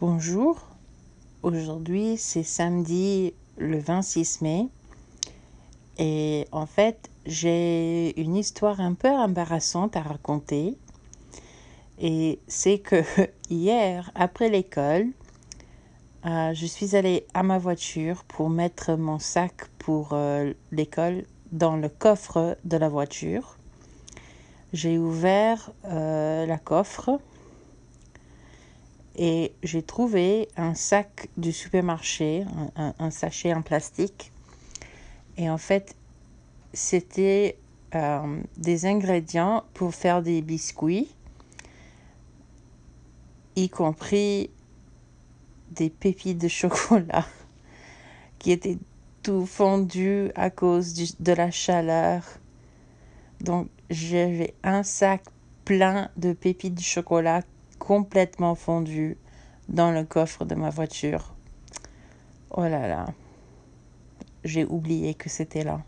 Bonjour, aujourd'hui c'est samedi le 26 mai. Et en fait j'ai une histoire un peu embarrassante à raconter. Et c'est que hier après l'école euh, je suis allée à ma voiture pour mettre mon sac pour euh, l'école dans le coffre de la voiture. J'ai ouvert euh, la coffre et j'ai trouvé un sac du supermarché, un, sachet en plastique. Et en fait, c'était euh, des ingrédients pour faire des biscuits, y compris des pépites de chocolat qui étaient tout fondus à cause de la chaleur. Donc j'avais un sac plein de pépites de chocolat complètement fondu dans le coffre de ma voiture. Oh là là, j'ai oublié que c'était là.